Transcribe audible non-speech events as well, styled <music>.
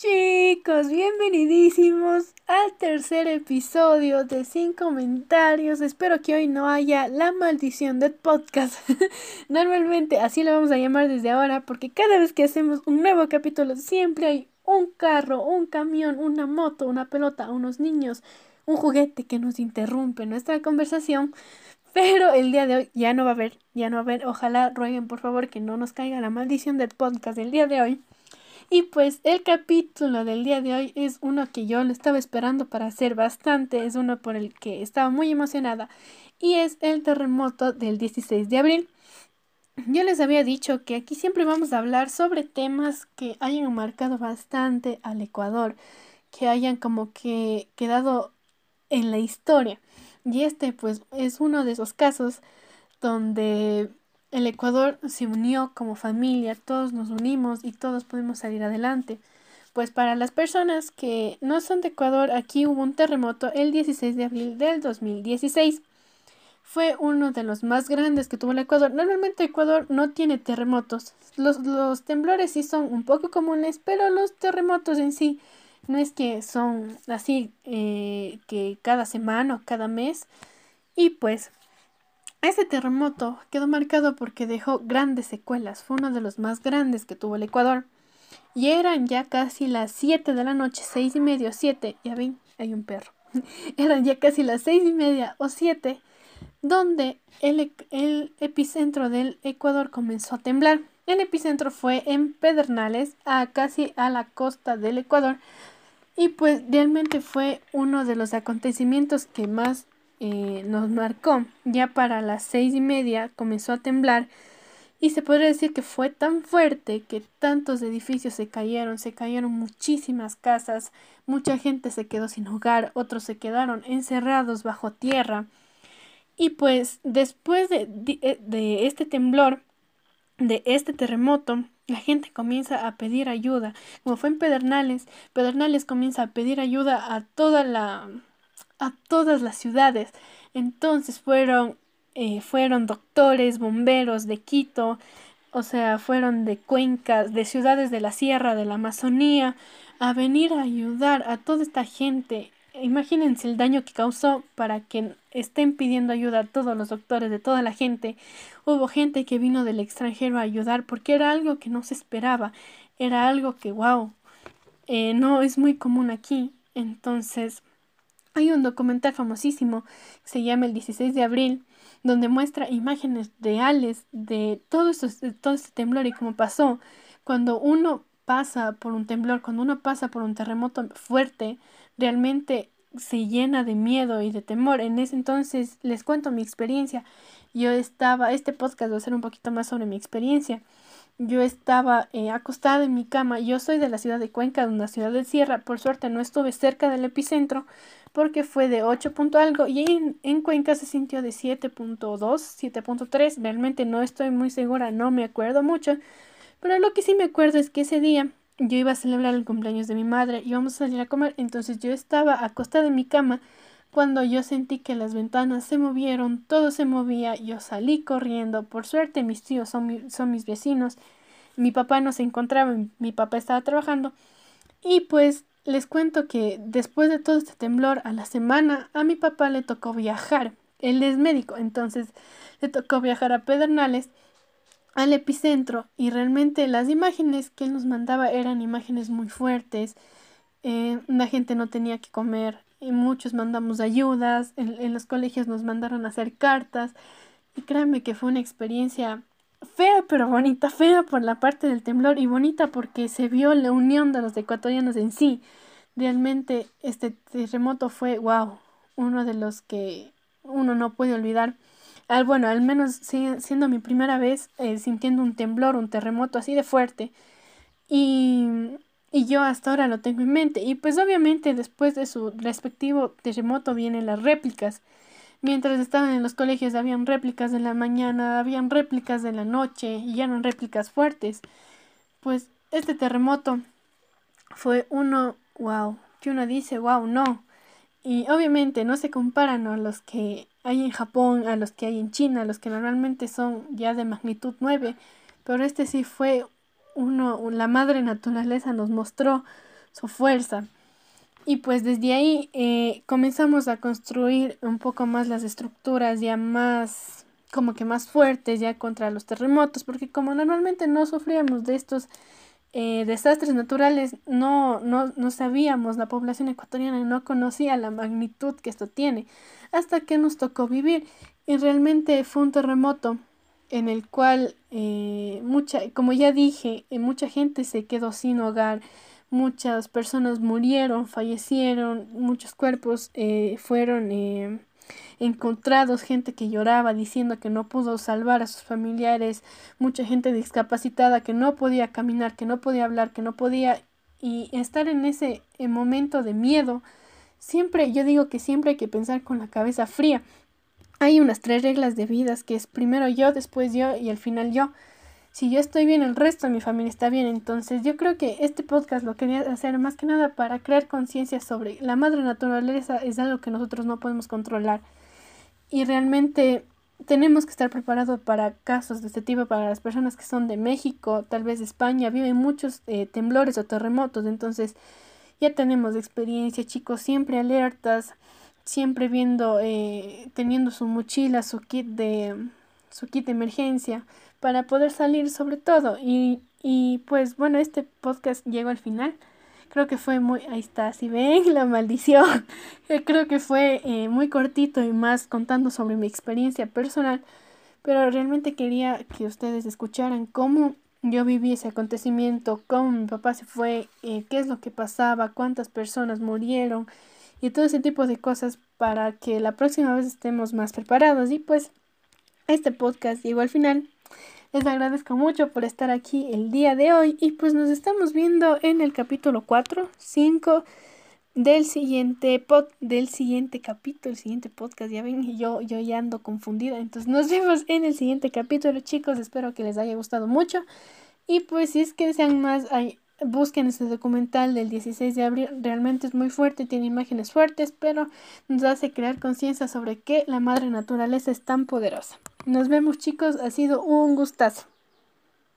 Chicos, bienvenidísimos al tercer episodio de Sin Comentarios. Espero que hoy no haya la maldición del podcast. <laughs> Normalmente así lo vamos a llamar desde ahora porque cada vez que hacemos un nuevo capítulo siempre hay un carro, un camión, una moto, una pelota, unos niños, un juguete que nos interrumpe nuestra conversación. Pero el día de hoy ya no va a haber, ya no va a haber. Ojalá rueguen por favor que no nos caiga la maldición del podcast del día de hoy. Y pues el capítulo del día de hoy es uno que yo lo estaba esperando para hacer bastante, es uno por el que estaba muy emocionada y es el terremoto del 16 de abril. Yo les había dicho que aquí siempre vamos a hablar sobre temas que hayan marcado bastante al Ecuador, que hayan como que quedado en la historia. Y este pues es uno de esos casos donde el Ecuador se unió como familia, todos nos unimos y todos pudimos salir adelante. Pues para las personas que no son de Ecuador, aquí hubo un terremoto el 16 de abril del 2016. Fue uno de los más grandes que tuvo el Ecuador. Normalmente Ecuador no tiene terremotos. Los, los temblores sí son un poco comunes, pero los terremotos en sí no es que son así eh, que cada semana o cada mes. Y pues este terremoto quedó marcado porque dejó grandes secuelas, fue uno de los más grandes que tuvo el Ecuador. Y eran ya casi las 7 de la noche, seis y media o 7, ya ven, hay un perro. <laughs> eran ya casi las seis y media o 7, donde el, el epicentro del Ecuador comenzó a temblar. El epicentro fue en Pedernales, a casi a la costa del Ecuador, y pues realmente fue uno de los acontecimientos que más eh, nos marcó. Ya para las seis y media comenzó a temblar y se podría decir que fue tan fuerte que tantos edificios se cayeron, se cayeron muchísimas casas, mucha gente se quedó sin hogar, otros se quedaron encerrados bajo tierra. Y pues después de, eh, de este temblor, de este terremoto, la gente comienza a pedir ayuda. Como fue en Pedernales, Pedernales comienza a pedir ayuda a toda la a todas las ciudades. Entonces fueron, eh, fueron doctores, bomberos de Quito, o sea, fueron de cuencas, de ciudades de la sierra, de la Amazonía, a venir a ayudar a toda esta gente. Imagínense el daño que causó para que estén pidiendo ayuda a todos los doctores, de toda la gente. Hubo gente que vino del extranjero a ayudar porque era algo que no se esperaba, era algo que, wow, eh, no es muy común aquí. Entonces, hay un documental famosísimo que se llama El 16 de abril, donde muestra imágenes reales de todo, esto, todo este temblor y cómo pasó. Cuando uno pasa por un temblor, cuando uno pasa por un terremoto fuerte, realmente se llena de miedo y de temor. En ese entonces les cuento mi experiencia. Yo estaba, este podcast va a ser un poquito más sobre mi experiencia. Yo estaba eh, acostada en mi cama. Yo soy de la ciudad de Cuenca, de una ciudad de sierra. Por suerte no estuve cerca del epicentro, porque fue de 8 punto algo y en, en Cuenca se sintió de 7.2, 7.3. Realmente no estoy muy segura, no me acuerdo mucho, pero lo que sí me acuerdo es que ese día yo iba a celebrar el cumpleaños de mi madre, y íbamos a salir a comer, entonces yo estaba acostada en mi cama cuando yo sentí que las ventanas se movieron, todo se movía, yo salí corriendo, por suerte mis tíos son, son mis vecinos, mi papá no se encontraba, mi papá estaba trabajando y pues les cuento que después de todo este temblor a la semana a mi papá le tocó viajar. Él es médico, entonces le tocó viajar a Pedernales, al epicentro, y realmente las imágenes que él nos mandaba eran imágenes muy fuertes. Eh, la gente no tenía que comer y muchos mandamos ayudas, en, en los colegios nos mandaron a hacer cartas y créanme que fue una experiencia fea pero bonita, fea por la parte del temblor y bonita porque se vio la unión de los ecuatorianos en sí. Realmente este terremoto fue, wow, uno de los que uno no puede olvidar. Al, bueno, al menos siendo mi primera vez eh, sintiendo un temblor, un terremoto así de fuerte. Y, y yo hasta ahora lo tengo en mente. Y pues obviamente después de su respectivo terremoto vienen las réplicas. Mientras estaban en los colegios habían réplicas de la mañana, habían réplicas de la noche y eran réplicas fuertes. Pues este terremoto fue uno, wow, que uno dice, wow, no. Y obviamente no se comparan a los que hay en Japón, a los que hay en China, los que normalmente son ya de magnitud 9, pero este sí fue uno, la madre naturaleza nos mostró su fuerza. Y pues desde ahí eh, comenzamos a construir un poco más las estructuras ya más, como que más fuertes ya contra los terremotos, porque como normalmente no sufríamos de estos eh, desastres naturales, no, no, no sabíamos, la población ecuatoriana no conocía la magnitud que esto tiene, hasta que nos tocó vivir. Y realmente fue un terremoto en el cual eh, mucha, como ya dije, mucha gente se quedó sin hogar, muchas personas murieron, fallecieron, muchos cuerpos eh, fueron eh, encontrados, gente que lloraba diciendo que no pudo salvar a sus familiares, mucha gente discapacitada que no podía caminar, que no podía hablar, que no podía y estar en ese momento de miedo. Siempre, yo digo que siempre hay que pensar con la cabeza fría. Hay unas tres reglas de vidas que es primero yo, después yo y al final yo si yo estoy bien, el resto de mi familia está bien. Entonces yo creo que este podcast lo quería hacer más que nada para crear conciencia sobre la madre naturaleza es algo que nosotros no podemos controlar. Y realmente tenemos que estar preparados para casos de este tipo, para las personas que son de México, tal vez de España, viven muchos eh, temblores o terremotos. Entonces ya tenemos experiencia, chicos, siempre alertas, siempre viendo, eh, teniendo su mochila, su kit de, su kit de emergencia para poder salir sobre todo. Y, y pues bueno, este podcast llegó al final. Creo que fue muy, ahí está, si ven <laughs> la maldición. <laughs> Creo que fue eh, muy cortito y más contando sobre mi experiencia personal. Pero realmente quería que ustedes escucharan cómo yo viví ese acontecimiento, cómo mi papá se fue, eh, qué es lo que pasaba, cuántas personas murieron y todo ese tipo de cosas para que la próxima vez estemos más preparados. Y pues este podcast llegó al final. Les agradezco mucho por estar aquí el día de hoy y pues nos estamos viendo en el capítulo 4, 5 del siguiente pod, del siguiente capítulo, el siguiente podcast. Ya ven, yo, yo ya ando confundida. Entonces nos <laughs> vemos en el siguiente capítulo, chicos. Espero que les haya gustado mucho. Y pues si es que desean más, busquen este documental del 16 de abril. Realmente es muy fuerte, tiene imágenes fuertes, pero nos hace crear conciencia sobre que la madre naturaleza es tan poderosa. Nos vemos chicos, ha sido un gustazo.